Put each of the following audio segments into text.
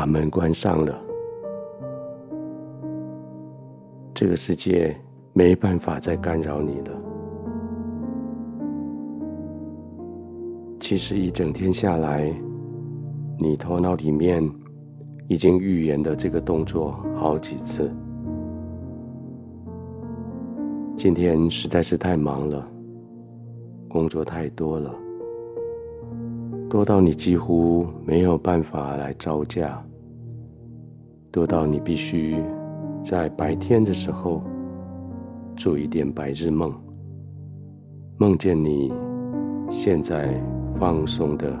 把门关上了。这个世界没办法再干扰你了。其实一整天下来，你头脑里面已经预言了这个动作好几次。今天实在是太忙了，工作太多了。多到你几乎没有办法来招架，多到你必须在白天的时候做一点白日梦，梦见你现在放松的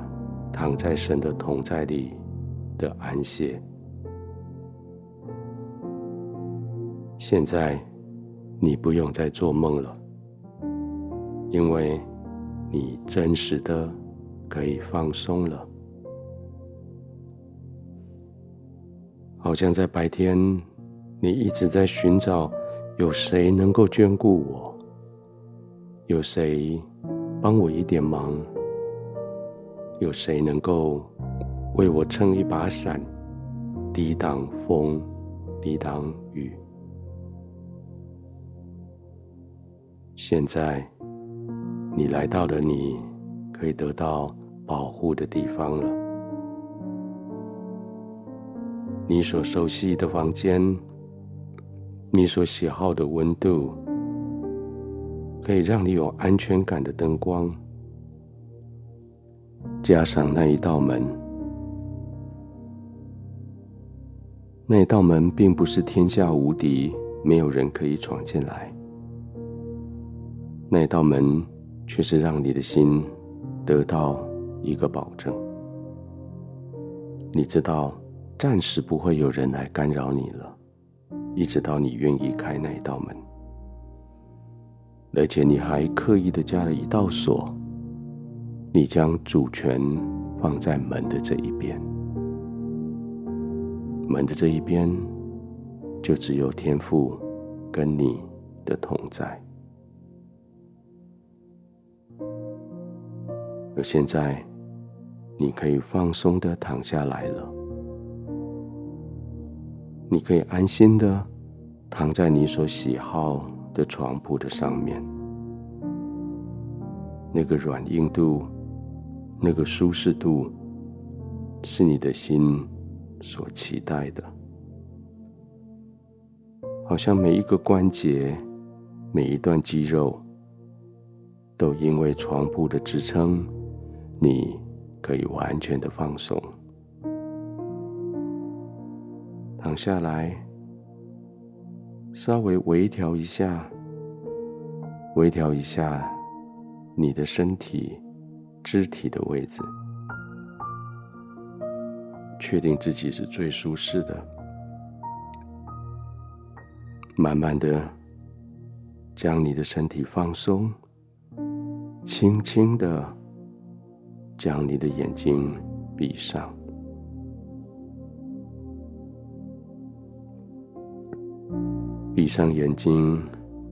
躺在神的同在里的安歇。现在你不用再做梦了，因为你真实的。可以放松了，好像在白天，你一直在寻找有谁能够眷顾我，有谁帮我一点忙，有谁能够为我撑一把伞，抵挡风，抵挡雨。现在，你来到了你可以得到。保护的地方了。你所熟悉的房间，你所喜好的温度，可以让你有安全感的灯光，加上那一道门。那一道门并不是天下无敌，没有人可以闯进来。那一道门却是让你的心得到。一个保证，你知道，暂时不会有人来干扰你了，一直到你愿意开那一道门，而且你还刻意的加了一道锁，你将主权放在门的这一边，门的这一边就只有天父跟你的同在，而现在。你可以放松的躺下来了，你可以安心的躺在你所喜好的床铺的上面，那个软硬度，那个舒适度，是你的心所期待的。好像每一个关节，每一段肌肉，都因为床铺的支撑，你。可以完全的放松，躺下来，稍微微调一下，微调一下你的身体、肢体的位置，确定自己是最舒适的，慢慢的将你的身体放松，轻轻的。将你的眼睛闭上，闭上眼睛，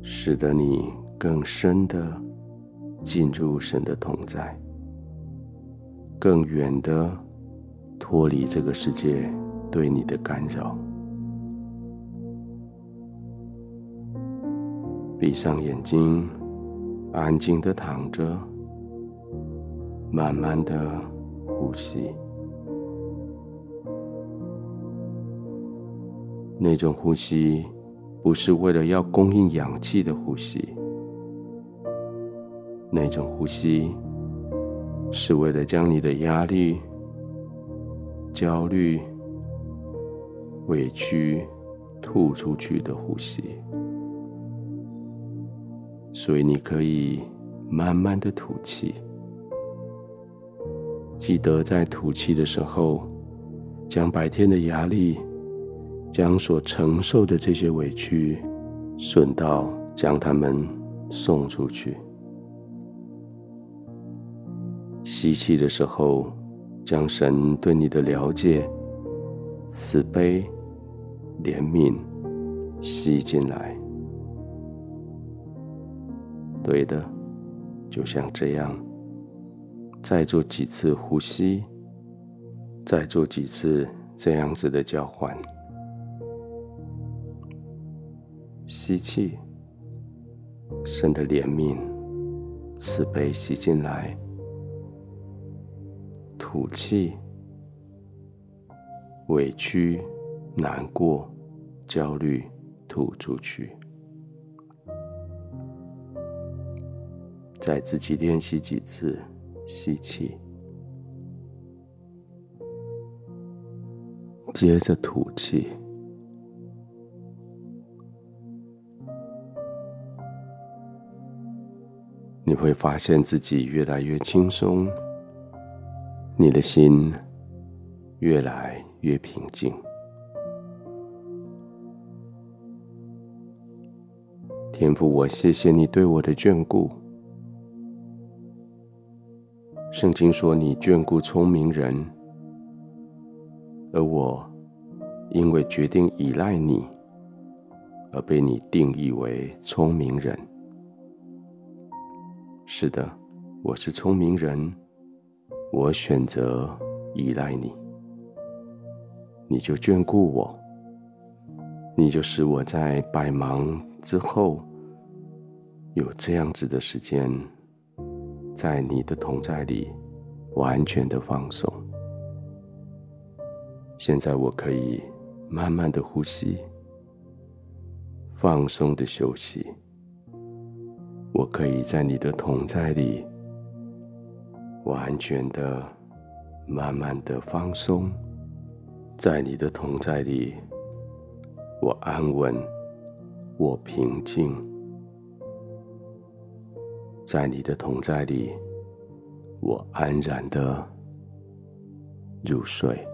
使得你更深的进入神的同在，更远的脱离这个世界对你的干扰。闭上眼睛，安静的躺着。慢慢的呼吸，那种呼吸不是为了要供应氧气的呼吸，那种呼吸是为了将你的压力、焦虑、委屈吐出去的呼吸，所以你可以慢慢的吐气。记得在吐气的时候，将白天的压力，将所承受的这些委屈，顺道将他们送出去。吸气的时候，将神对你的了解、慈悲、怜悯吸进来。对的，就像这样。再做几次呼吸，再做几次这样子的交换：吸气，神的怜悯、慈悲吸进来；吐气，委屈、难过、焦虑吐出去。再自己练习几次，吸气，接着吐气，你会发现自己越来越轻松，你的心越来越平静。天父，我谢谢你对我的眷顾。圣经说：“你眷顾聪明人，而我因为决定依赖你，而被你定义为聪明人。是的，我是聪明人，我选择依赖你，你就眷顾我，你就使我在百忙之后有这样子的时间。”在你的同在里，完全的放松。现在我可以慢慢的呼吸，放松的休息。可以在你的同在里，完全的、慢慢的放松。在你的同在里，我安稳，我平静。在你的同在里，我安然的入睡。